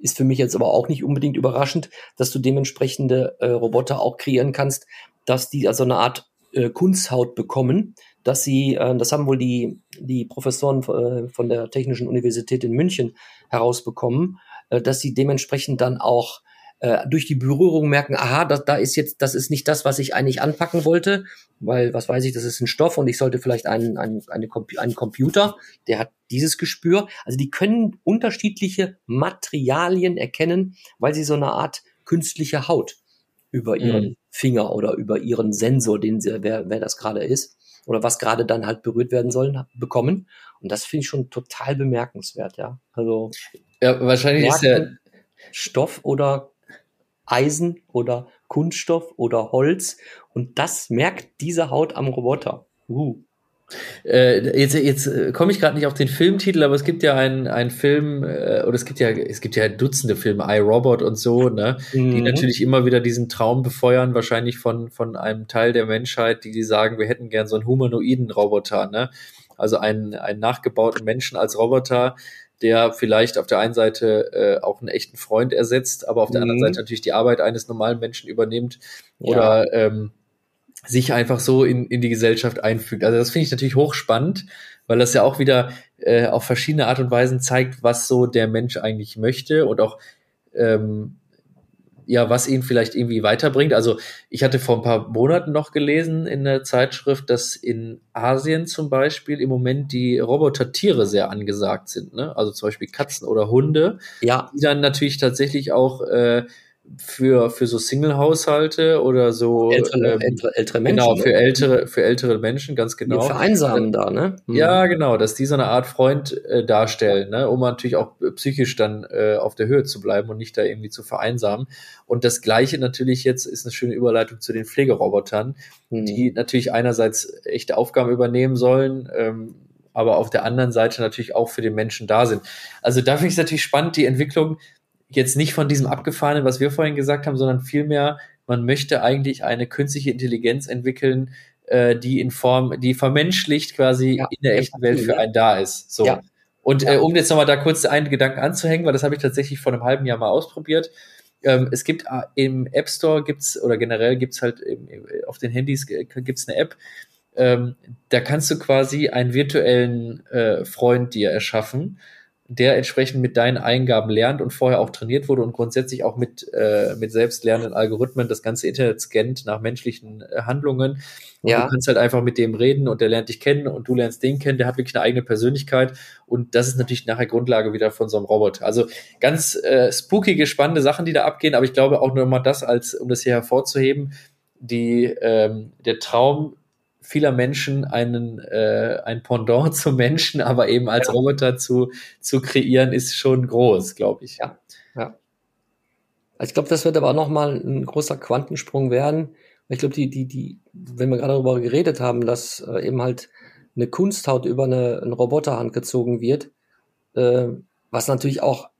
ist für mich jetzt aber auch nicht unbedingt überraschend, dass du dementsprechende äh, Roboter auch kreieren kannst, dass die also eine Art äh, Kunsthaut bekommen, dass sie, äh, das haben wohl die, die Professoren äh, von der Technischen Universität in München herausbekommen, äh, dass sie dementsprechend dann auch äh, durch die Berührung merken, aha, das, da ist jetzt, das ist nicht das, was ich eigentlich anpacken wollte, weil, was weiß ich, das ist ein Stoff und ich sollte vielleicht einen, einen, eine, einen Computer, der hat dieses Gespür. Also die können unterschiedliche Materialien erkennen, weil sie so eine Art künstliche Haut über ihren mhm. Finger oder über ihren Sensor, den sie, wer, wer das gerade ist, oder was gerade dann halt berührt werden sollen, bekommen. Und das finde ich schon total bemerkenswert, ja. Also ja, wahrscheinlich ist der Stoff oder Eisen oder Kunststoff oder Holz. Und das merkt diese Haut am Roboter. Uh. Äh, jetzt jetzt äh, komme ich gerade nicht auf den Filmtitel, aber es gibt ja einen, einen Film, äh, oder es gibt ja, es gibt ja Dutzende Filme, iRobot und so, ne, mhm. die natürlich immer wieder diesen Traum befeuern, wahrscheinlich von, von einem Teil der Menschheit, die, die sagen, wir hätten gern so einen humanoiden Roboter, ne? Also einen, einen nachgebauten Menschen als Roboter, der vielleicht auf der einen Seite äh, auch einen echten Freund ersetzt, aber auf der mhm. anderen Seite natürlich die Arbeit eines normalen Menschen übernimmt oder ja. ähm, sich einfach so in, in die Gesellschaft einfügt. Also das finde ich natürlich hochspannend, weil das ja auch wieder äh, auf verschiedene Art und Weisen zeigt, was so der Mensch eigentlich möchte und auch ähm, ja, was ihn vielleicht irgendwie weiterbringt. Also ich hatte vor ein paar Monaten noch gelesen in der Zeitschrift, dass in Asien zum Beispiel im Moment die Robotertiere sehr angesagt sind. Ne? Also zum Beispiel Katzen oder Hunde, ja. die dann natürlich tatsächlich auch äh, für, für so Single-Haushalte oder so ältere, ähm, ältere, ältere Menschen. Genau, für ältere, für ältere Menschen, ganz genau. Die vereinsamen da, ne? Hm. Ja, genau, dass die so eine Art Freund äh, darstellen, ne? um natürlich auch psychisch dann äh, auf der Höhe zu bleiben und nicht da irgendwie zu vereinsamen. Und das Gleiche natürlich jetzt ist eine schöne Überleitung zu den Pflegerobotern, hm. die natürlich einerseits echte Aufgaben übernehmen sollen, ähm, aber auf der anderen Seite natürlich auch für den Menschen da sind. Also da finde ich es natürlich spannend, die Entwicklung, jetzt nicht von diesem abgefahrenen, was wir vorhin gesagt haben, sondern vielmehr, man möchte eigentlich eine künstliche Intelligenz entwickeln, äh, die in Form, die vermenschlicht quasi ja, in der echten Welt für einen da ist. So. Ja. Und äh, um jetzt nochmal da kurz einen Gedanken anzuhängen, weil das habe ich tatsächlich vor einem halben Jahr mal ausprobiert. Ähm, es gibt äh, im App Store gibt's oder generell gibt's halt im, auf den Handys gibt's eine App, ähm, da kannst du quasi einen virtuellen äh, Freund dir erschaffen der entsprechend mit deinen Eingaben lernt und vorher auch trainiert wurde und grundsätzlich auch mit, äh, mit selbstlernenden Algorithmen das ganze Internet scannt nach menschlichen äh, Handlungen. Und ja. du kannst halt einfach mit dem reden und der lernt dich kennen und du lernst den kennen, der hat wirklich eine eigene Persönlichkeit und das ist natürlich nachher Grundlage wieder von so einem Roboter. Also ganz äh, spookige, spannende Sachen, die da abgehen, aber ich glaube auch nur mal das als, um das hier hervorzuheben, die, ähm, der Traum vieler Menschen einen äh, ein Pendant zum Menschen, aber eben als ja. Roboter zu, zu kreieren, ist schon groß, glaube ich. Ja, ja. Ich glaube, das wird aber auch nochmal ein großer Quantensprung werden. Ich glaube, die, die, die, wenn wir gerade darüber geredet haben, dass äh, eben halt eine Kunsthaut über eine, eine Roboterhand gezogen wird, äh, was natürlich auch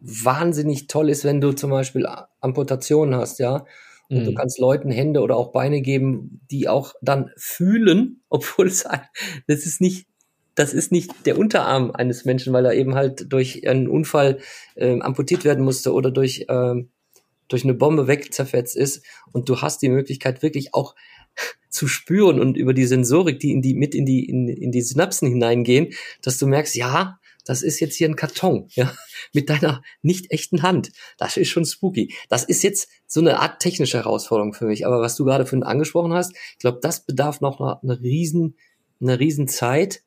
wahnsinnig toll ist, wenn du zum Beispiel Amputationen hast, ja. Und mhm. du kannst Leuten Hände oder auch Beine geben, die auch dann fühlen, obwohl es das ist nicht das ist nicht der Unterarm eines Menschen, weil er eben halt durch einen Unfall äh, amputiert werden musste oder durch äh, durch eine Bombe wegzerfetzt ist und du hast die Möglichkeit wirklich auch zu spüren und über die Sensorik, die in die mit in die in, in die Synapsen hineingehen, dass du merkst, ja, das ist jetzt hier ein Karton, ja, mit deiner nicht echten Hand. Das ist schon spooky. Das ist jetzt so eine Art technische Herausforderung für mich. Aber was du gerade vorhin angesprochen hast, ich glaube, das bedarf noch einer, einer riesen, einer riesen Zeit.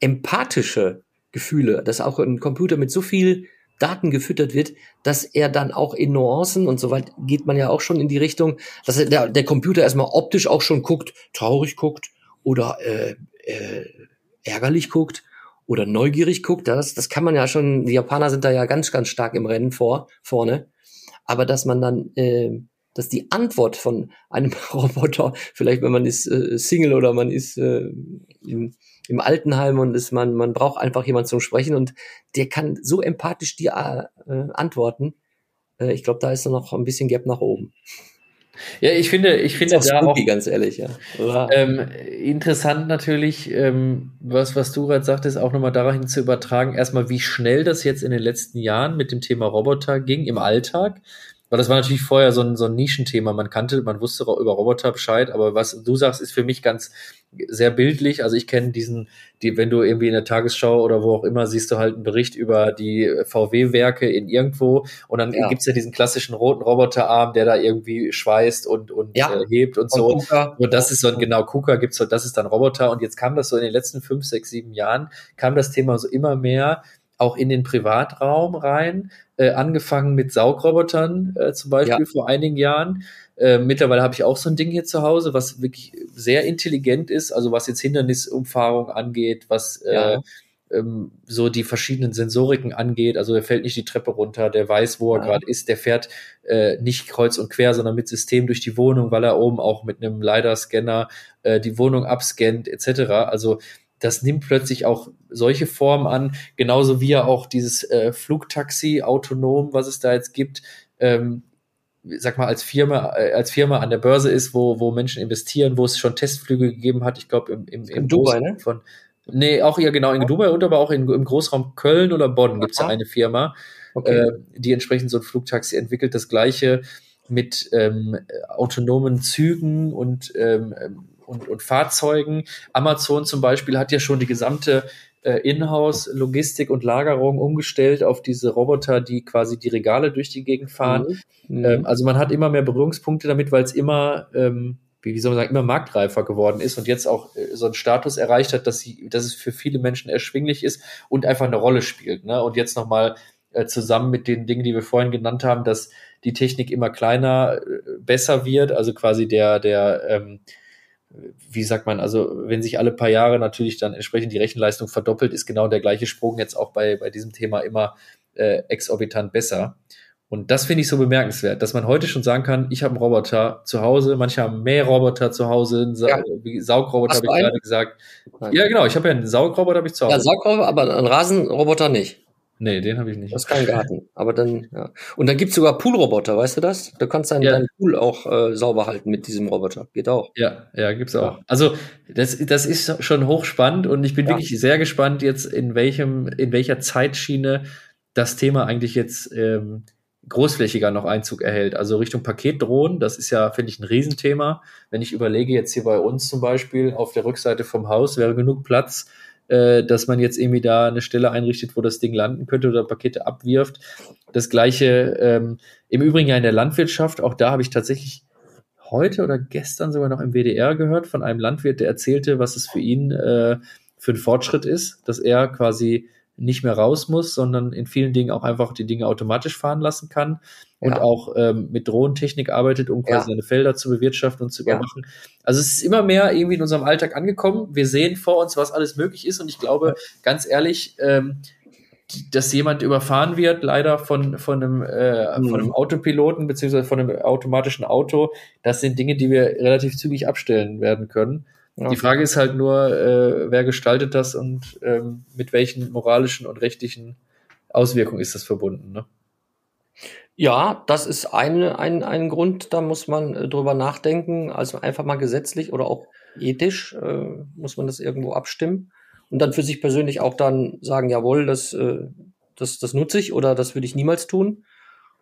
Empathische Gefühle, dass auch ein Computer mit so viel Daten gefüttert wird, dass er dann auch in Nuancen und so weit geht man ja auch schon in die Richtung, dass der, der Computer erstmal optisch auch schon guckt, traurig guckt oder äh, äh, ärgerlich guckt oder neugierig guckt, das, das kann man ja schon, die Japaner sind da ja ganz, ganz stark im Rennen vor, vorne. Aber dass man dann, äh, dass die Antwort von einem Roboter, vielleicht wenn man ist äh, Single oder man ist äh, im, im Altenheim und ist man, man braucht einfach jemanden zum Sprechen und der kann so empathisch dir äh, antworten. Äh, ich glaube, da ist noch ein bisschen Gap nach oben. Ja, ich finde, ich finde auch da spooky, auch ganz ehrlich, ja. Ähm, interessant natürlich, ähm, was was du gerade sagtest, auch nochmal dahin zu übertragen. Erstmal, wie schnell das jetzt in den letzten Jahren mit dem Thema Roboter ging im Alltag. Weil das war natürlich vorher so ein, so ein Nischenthema. Man kannte, man wusste über Roboter Bescheid, aber was du sagst, ist für mich ganz sehr bildlich. Also ich kenne diesen, die, wenn du irgendwie in der Tagesschau oder wo auch immer siehst du halt einen Bericht über die VW-Werke in irgendwo und dann ja. gibt's ja diesen klassischen roten Roboterarm, der da irgendwie schweißt und, und ja. äh, hebt und, und so. Kuka. Und das ist so ein, genau, KUKA gibt's so, das ist dann Roboter. Und jetzt kam das so in den letzten fünf, sechs, sieben Jahren, kam das Thema so immer mehr auch in den Privatraum rein, äh, angefangen mit Saugrobotern äh, zum Beispiel ja. vor einigen Jahren. Äh, mittlerweile habe ich auch so ein Ding hier zu Hause, was wirklich sehr intelligent ist, also was jetzt Hindernisumfahrung angeht, was äh, ja. ähm, so die verschiedenen Sensoriken angeht. Also er fällt nicht die Treppe runter, der weiß, wo er ja. gerade ist, der fährt äh, nicht kreuz und quer, sondern mit System durch die Wohnung, weil er oben auch mit einem LiDAR-Scanner äh, die Wohnung abscannt, etc. Also das nimmt plötzlich auch solche Formen an, genauso wie ja auch dieses äh, Flugtaxi autonom, was es da jetzt gibt, ähm, sag mal, als Firma, äh, als Firma an der Börse ist, wo, wo Menschen investieren, wo es schon Testflüge gegeben hat, ich glaube im, im, im in Dubai, ne? von Nee, auch ja genau in Dubai und aber auch in, im Großraum Köln oder Bonn gibt es ja eine Firma, okay. äh, die entsprechend so ein Flugtaxi entwickelt. Das gleiche mit ähm, autonomen Zügen und ähm, und, und Fahrzeugen. Amazon zum Beispiel hat ja schon die gesamte äh, Inhouse-Logistik und Lagerung umgestellt auf diese Roboter, die quasi die Regale durch die Gegend fahren. Mhm. Ähm, also man hat immer mehr Berührungspunkte damit, weil es immer, ähm, wie, wie soll man sagen, immer marktreifer geworden ist und jetzt auch äh, so einen Status erreicht hat, dass, sie, dass es für viele Menschen erschwinglich ist und einfach eine Rolle spielt. Ne? Und jetzt nochmal äh, zusammen mit den Dingen, die wir vorhin genannt haben, dass die Technik immer kleiner, äh, besser wird, also quasi der, der ähm, wie sagt man, also wenn sich alle paar Jahre natürlich dann entsprechend die Rechenleistung verdoppelt, ist genau der gleiche Sprung jetzt auch bei, bei diesem Thema immer äh, exorbitant besser. Und das finde ich so bemerkenswert, dass man heute schon sagen kann, ich habe einen Roboter zu Hause, manche haben mehr Roboter zu Hause, einen Sa ja. Saugroboter habe ich gerade gesagt. Nein. Ja, genau, ich habe ja einen Saugroboter habe ich zu Hause. Ja, Saugroboter, aber einen Rasenroboter nicht. Nee, den habe ich nicht. Das ist kein Garten. Aber dann, ja. Und dann gibt's sogar Poolroboter, weißt du das? Du kannst deinen, ja. deinen Pool auch äh, sauber halten mit diesem Roboter. Geht auch. Ja, ja, gibt's auch. Also das, das ist schon hochspannend und ich bin ja. wirklich sehr gespannt jetzt, in welchem, in welcher Zeitschiene das Thema eigentlich jetzt ähm, großflächiger noch Einzug erhält. Also Richtung Paketdrohnen, das ist ja, finde ich, ein Riesenthema. Wenn ich überlege, jetzt hier bei uns zum Beispiel auf der Rückseite vom Haus wäre genug Platz, äh, dass man jetzt irgendwie da eine Stelle einrichtet, wo das Ding landen könnte oder Pakete abwirft. Das gleiche ähm, im Übrigen ja in der Landwirtschaft. Auch da habe ich tatsächlich heute oder gestern sogar noch im WDR gehört von einem Landwirt, der erzählte, was es für ihn äh, für ein Fortschritt ist, dass er quasi nicht mehr raus muss, sondern in vielen Dingen auch einfach die Dinge automatisch fahren lassen kann und ja. auch ähm, mit Drohnentechnik arbeitet, um quasi ja. seine Felder zu bewirtschaften und zu überwachen. Ja. Also es ist immer mehr irgendwie in unserem Alltag angekommen. Wir sehen vor uns, was alles möglich ist und ich glaube, ganz ehrlich, ähm, dass jemand überfahren wird, leider von, von, einem, äh, mhm. von einem Autopiloten beziehungsweise von einem automatischen Auto, das sind Dinge, die wir relativ zügig abstellen werden können. Ja. Die Frage ist halt nur, äh, wer gestaltet das und ähm, mit welchen moralischen und rechtlichen Auswirkungen ist das verbunden. Ne? Ja, das ist eine, ein, ein Grund, da muss man äh, drüber nachdenken. Also einfach mal gesetzlich oder auch ethisch äh, muss man das irgendwo abstimmen und dann für sich persönlich auch dann sagen, jawohl, das, äh, das, das nutze ich oder das würde ich niemals tun.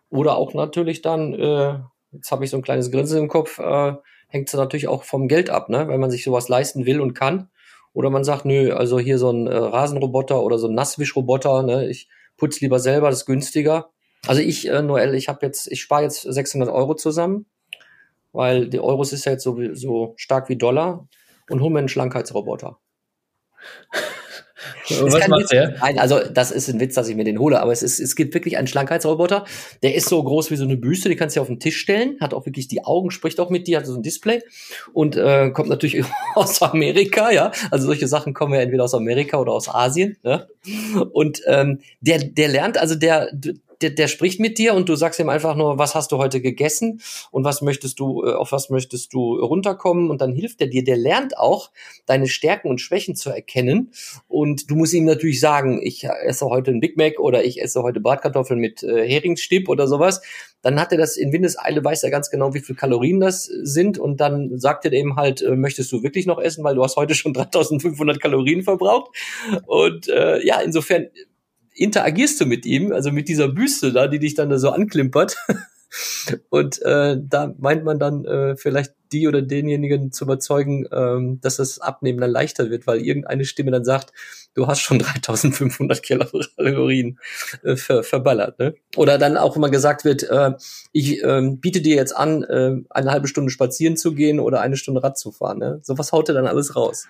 Oder auch natürlich dann, äh, jetzt habe ich so ein kleines Grinsen im Kopf, äh, hängt es natürlich auch vom Geld ab, ne? wenn man sich sowas leisten will und kann. Oder man sagt, nö, also hier so ein äh, Rasenroboter oder so ein Nasswischroboter, ne? ich putze lieber selber, das ist günstiger. Also ich, äh, Noel, ich habe jetzt, ich spare jetzt 600 Euro zusammen, weil die Euros ist ja jetzt so, so stark wie Dollar und hole mir einen Schlankheitsroboter. Was macht der? Nein, also das ist ein Witz, dass ich mir den hole, aber es ist, es gibt wirklich einen Schlankheitsroboter, der ist so groß wie so eine Büste, die kannst du auf den Tisch stellen, hat auch wirklich die Augen, spricht auch mit dir, hat so ein Display und äh, kommt natürlich aus Amerika, ja. Also solche Sachen kommen ja entweder aus Amerika oder aus Asien, ne? Und ähm, der, der lernt, also der, der, der spricht mit dir und du sagst ihm einfach nur, was hast du heute gegessen und was möchtest du, äh, auf was möchtest du runterkommen und dann hilft er dir. Der lernt auch, deine Stärken und Schwächen zu erkennen und du musst ihm natürlich sagen, ich esse heute ein Big Mac oder ich esse heute Bratkartoffeln mit äh, Heringsstipp oder sowas. Dann hat er das in Windeseile, weiß er ganz genau, wie viel Kalorien das sind und dann sagt er eben halt, äh, möchtest du wirklich noch essen, weil du hast heute schon 3500 Kalorien verbraucht und äh, ja, insofern interagierst du mit ihm, also mit dieser Büste da, die dich dann da so anklimpert. Und äh, da meint man dann äh, vielleicht die oder denjenigen zu überzeugen, ähm, dass das Abnehmen dann leichter wird, weil irgendeine Stimme dann sagt, du hast schon 3500 Kalorien äh, ver verballert. Ne? Oder dann auch immer gesagt wird, äh, ich äh, biete dir jetzt an, äh, eine halbe Stunde spazieren zu gehen oder eine Stunde Rad zu fahren. Ne? So was haut er dann alles raus.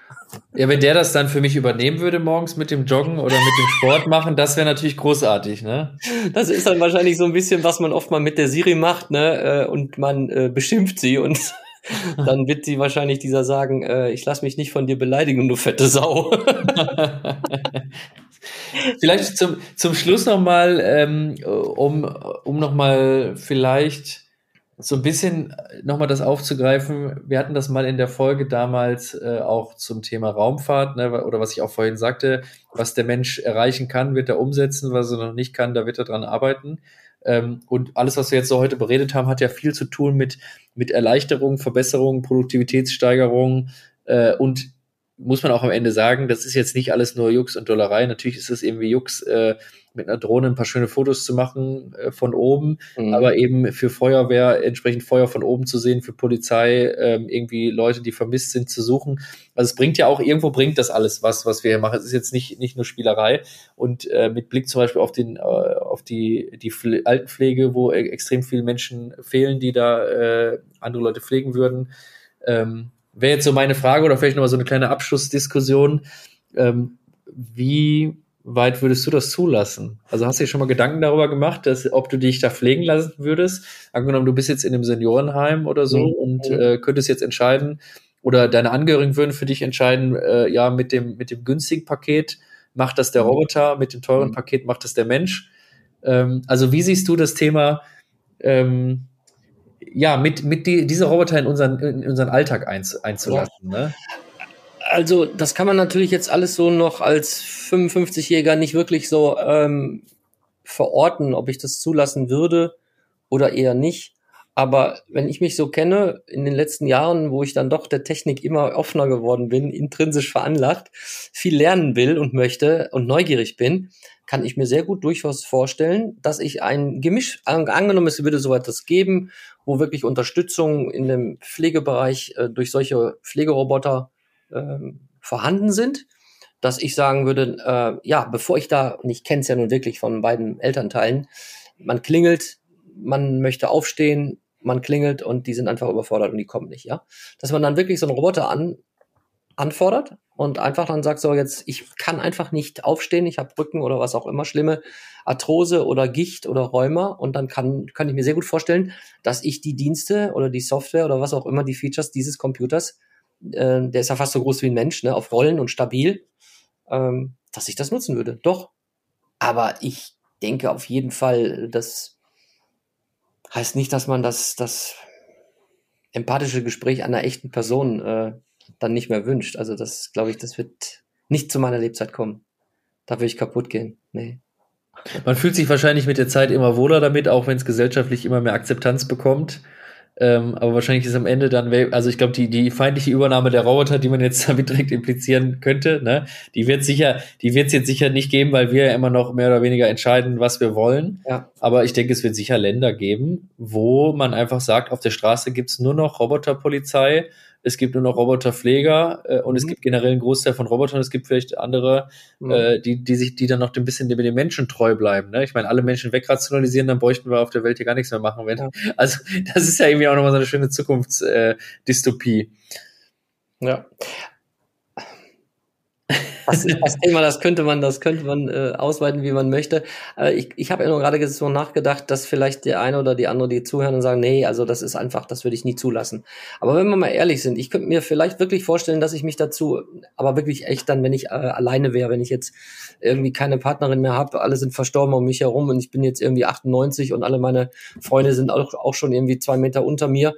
Ja, wenn der das dann für mich übernehmen würde morgens mit dem Joggen oder mit dem Sport machen, das wäre natürlich großartig. Ne? Das ist dann wahrscheinlich so ein bisschen, was man oft mal mit der Siri macht ne? äh, und man äh, beschimpft sie und dann wird sie wahrscheinlich dieser sagen, äh, ich lass mich nicht von dir beleidigen, du fette Sau. vielleicht zum, zum Schluss nochmal, ähm, um, um nochmal vielleicht so ein bisschen nochmal das aufzugreifen. Wir hatten das mal in der Folge damals äh, auch zum Thema Raumfahrt, ne, oder was ich auch vorhin sagte, was der Mensch erreichen kann, wird er umsetzen, was er noch nicht kann, da wird er dran arbeiten. Ähm, und alles, was wir jetzt so heute beredet haben, hat ja viel zu tun mit, mit Erleichterung, Verbesserung, Produktivitätssteigerung äh, und muss man auch am Ende sagen, das ist jetzt nicht alles nur Jux und Dollerei. Natürlich ist es irgendwie Jux, äh, mit einer Drohne ein paar schöne Fotos zu machen äh, von oben, mhm. aber eben für Feuerwehr entsprechend Feuer von oben zu sehen, für Polizei ähm, irgendwie Leute, die vermisst sind, zu suchen. Also es bringt ja auch, irgendwo bringt das alles was, was wir hier machen. Es ist jetzt nicht, nicht nur Spielerei. Und äh, mit Blick zum Beispiel auf, den, äh, auf die, die Pfle Altenpflege, wo e extrem viele Menschen fehlen, die da äh, andere Leute pflegen würden. Ähm, Wäre jetzt so meine Frage oder vielleicht nochmal so eine kleine Abschlussdiskussion. Ähm, wie weit würdest du das zulassen? Also hast du dir schon mal Gedanken darüber gemacht, dass, ob du dich da pflegen lassen würdest? Angenommen, du bist jetzt in einem Seniorenheim oder so mhm. und äh, könntest jetzt entscheiden, oder deine Angehörigen würden für dich entscheiden, äh, ja, mit dem, mit dem günstigen Paket macht das der mhm. Roboter, mit dem teuren mhm. Paket macht das der Mensch. Ähm, also wie siehst du das Thema, ähm, ja, mit, mit die, diese Roboter in unseren, in unseren Alltag einz, einzulassen? Ne? Also, das kann man natürlich jetzt alles so noch als 55-Jähriger nicht wirklich so ähm, verorten, ob ich das zulassen würde oder eher nicht. Aber wenn ich mich so kenne, in den letzten Jahren, wo ich dann doch der Technik immer offener geworden bin, intrinsisch veranlagt, viel lernen will und möchte und neugierig bin, kann ich mir sehr gut durchaus vorstellen, dass ich ein Gemisch, angenommen es würde so etwas geben, wo wirklich Unterstützung in dem Pflegebereich äh, durch solche Pflegeroboter äh, vorhanden sind, dass ich sagen würde, äh, ja, bevor ich da, und ich kenne es ja nun wirklich von beiden Elternteilen, man klingelt, man möchte aufstehen, man klingelt und die sind einfach überfordert und die kommen nicht, ja. Dass man dann wirklich so einen Roboter an, anfordert und einfach dann sagt, so jetzt, ich kann einfach nicht aufstehen, ich habe Rücken oder was auch immer, schlimme Arthrose oder Gicht oder Rheuma und dann kann, kann ich mir sehr gut vorstellen, dass ich die Dienste oder die Software oder was auch immer, die Features dieses Computers, äh, der ist ja fast so groß wie ein Mensch, ne, auf Rollen und stabil, ähm, dass ich das nutzen würde. Doch. Aber ich denke auf jeden Fall, das heißt nicht, dass man das, das empathische Gespräch einer echten Person äh, dann nicht mehr wünscht. Also das, glaube ich, das wird nicht zu meiner Lebzeit kommen. Da würde ich kaputt gehen. Nee. Man fühlt sich wahrscheinlich mit der Zeit immer wohler damit, auch wenn es gesellschaftlich immer mehr Akzeptanz bekommt. Ähm, aber wahrscheinlich ist am Ende dann, also ich glaube, die, die feindliche Übernahme der Roboter, die man jetzt damit direkt implizieren könnte, ne, die wird sicher, die wird es jetzt sicher nicht geben, weil wir ja immer noch mehr oder weniger entscheiden, was wir wollen. Ja. Aber ich denke, es wird sicher Länder geben, wo man einfach sagt, auf der Straße gibt's nur noch Roboterpolizei es gibt nur noch Roboterpfleger äh, und mhm. es gibt generell einen Großteil von Robotern. Es gibt vielleicht andere, mhm. äh, die, die sich, die dann noch ein bisschen dem Menschen treu bleiben. Ne? Ich meine, alle Menschen wegrationalisieren, dann bräuchten wir auf der Welt hier gar nichts mehr machen. Wenn, ja. Also das ist ja irgendwie auch nochmal so eine schöne Zukunftsdystopie. Äh, ja. Das das Thema, das könnte man, das könnte man äh, ausweiten, wie man möchte. Äh, ich ich habe ja nur gerade so nachgedacht, dass vielleicht der eine oder die andere, die zuhören und sagen, nee, also das ist einfach, das würde ich nie zulassen. Aber wenn wir mal ehrlich sind, ich könnte mir vielleicht wirklich vorstellen, dass ich mich dazu, aber wirklich echt dann, wenn ich äh, alleine wäre, wenn ich jetzt irgendwie keine Partnerin mehr habe, alle sind verstorben um mich herum und ich bin jetzt irgendwie 98 und alle meine Freunde sind auch, auch schon irgendwie zwei Meter unter mir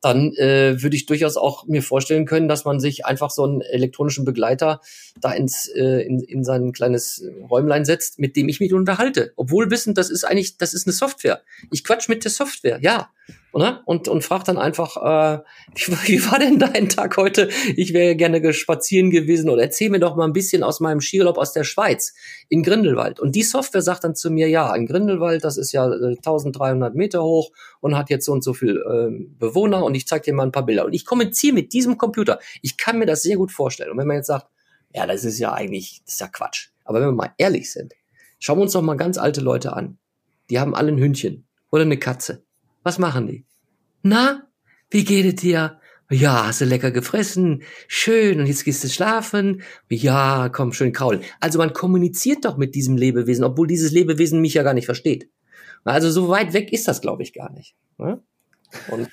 dann äh, würde ich durchaus auch mir vorstellen können, dass man sich einfach so einen elektronischen Begleiter da ins äh, in, in sein kleines Räumlein setzt, mit dem ich mich unterhalte. Obwohl wissend, das ist eigentlich, das ist eine Software. Ich quatsch mit der Software, ja oder? Und, und fragt dann einfach, äh, wie, war denn dein Tag heute? Ich wäre gerne spazieren gewesen oder erzähl mir doch mal ein bisschen aus meinem Skiurlaub aus der Schweiz in Grindelwald. Und die Software sagt dann zu mir, ja, in Grindelwald, das ist ja äh, 1300 Meter hoch und hat jetzt so und so viel äh, Bewohner und ich zeig dir mal ein paar Bilder. Und ich kommuniziere mit diesem Computer. Ich kann mir das sehr gut vorstellen. Und wenn man jetzt sagt, ja, das ist ja eigentlich, das ist ja Quatsch. Aber wenn wir mal ehrlich sind, schauen wir uns doch mal ganz alte Leute an. Die haben alle ein Hündchen oder eine Katze was machen die? Na, wie geht es dir? Ja, hast du lecker gefressen? Schön. Und jetzt gehst du schlafen? Ja, komm, schön kraulen. Also man kommuniziert doch mit diesem Lebewesen, obwohl dieses Lebewesen mich ja gar nicht versteht. Also so weit weg ist das, glaube ich, gar nicht. Ne? Und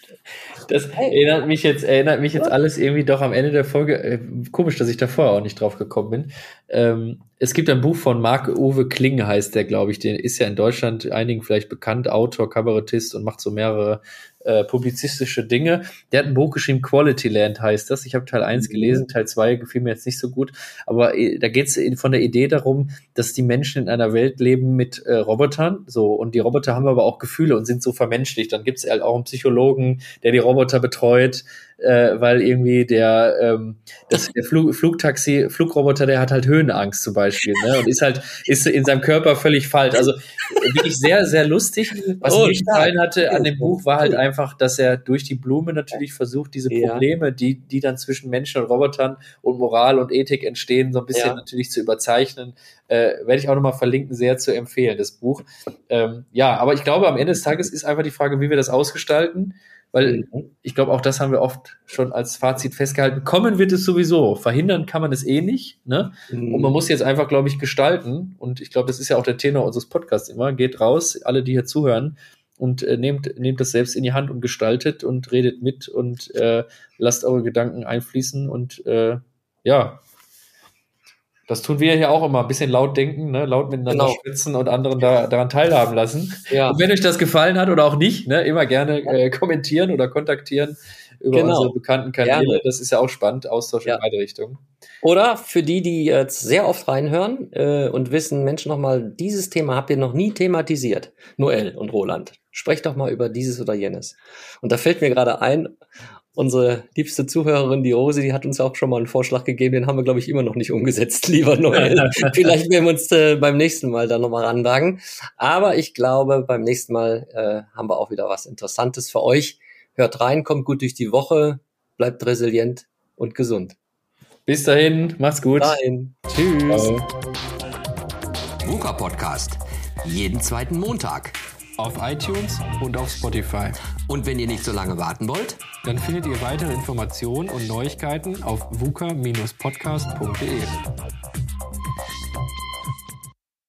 das erinnert mich jetzt, erinnert mich jetzt alles irgendwie doch am Ende der Folge. Äh, komisch, dass ich da vorher auch nicht drauf gekommen bin. Ähm, es gibt ein Buch von Marc-Uwe Kling, heißt der, glaube ich. Der ist ja in Deutschland einigen vielleicht bekannt, Autor, Kabarettist und macht so mehrere äh, publizistische Dinge. Der hat ein Buch geschrieben, Quality Land heißt das. Ich habe Teil 1 mhm. gelesen, Teil 2 gefiel mir jetzt nicht so gut. Aber äh, da geht es von der Idee darum, dass die Menschen in einer Welt leben mit äh, Robotern. So, und die Roboter haben aber auch Gefühle und sind so vermenschlicht. Dann gibt es halt auch einen Psychologen, der die Roboter betreut äh, weil irgendwie der, ähm, das, der Flug, Flugtaxi, Flugroboter, der hat halt Höhenangst zum Beispiel, ne? Und ist halt, ist in seinem Körper völlig falsch. Also wirklich sehr, sehr lustig. Was oh, mir gefallen hatte an dem Buch war halt einfach, dass er durch die Blume natürlich versucht, diese Probleme, ja. die, die dann zwischen Menschen und Robotern und Moral und Ethik entstehen, so ein bisschen ja. natürlich zu überzeichnen. Äh, werde ich auch nochmal verlinken, sehr zu empfehlen, das Buch. Ähm, ja, aber ich glaube, am Ende des Tages ist einfach die Frage, wie wir das ausgestalten. Weil mhm. ich glaube, auch das haben wir oft schon als Fazit festgehalten. Kommen wird es sowieso. Verhindern kann man es eh nicht. Ne? Mhm. Und man muss jetzt einfach, glaube ich, gestalten. Und ich glaube, das ist ja auch der Tenor unseres Podcasts immer. Geht raus, alle, die hier zuhören, und äh, nehmt, nehmt das selbst in die Hand und gestaltet und redet mit und äh, lasst eure Gedanken einfließen und äh, ja, das tun wir hier auch immer, ein bisschen laut denken, ne? laut miteinander genau. schwitzen und anderen da, daran teilhaben lassen. Ja. Und wenn euch das gefallen hat oder auch nicht, ne? immer gerne äh, kommentieren oder kontaktieren über genau. unsere bekannten Kanäle. Gerne. Das ist ja auch spannend, Austausch ja. in beide Richtungen. Oder für die, die jetzt sehr oft reinhören äh, und wissen, Mensch, nochmal, dieses Thema habt ihr noch nie thematisiert. Noel und Roland. Sprecht doch mal über dieses oder jenes. Und da fällt mir gerade ein, unsere liebste Zuhörerin, die Rose, die hat uns auch schon mal einen Vorschlag gegeben, den haben wir, glaube ich, immer noch nicht umgesetzt, lieber Noel. Vielleicht werden wir uns äh, beim nächsten Mal da nochmal ranwagen. Aber ich glaube, beim nächsten Mal äh, haben wir auch wieder was Interessantes für euch. Hört rein, kommt gut durch die Woche, bleibt resilient und gesund. Bis dahin, macht's gut. Bis dahin. Tschüss. VUCA Podcast. Jeden zweiten Montag. auf iTunes und auf Spotify. Und wenn ihr nicht so lange warten wollt, dann findet ihr weitere Informationen und Neuigkeiten auf vuka-podcast.de.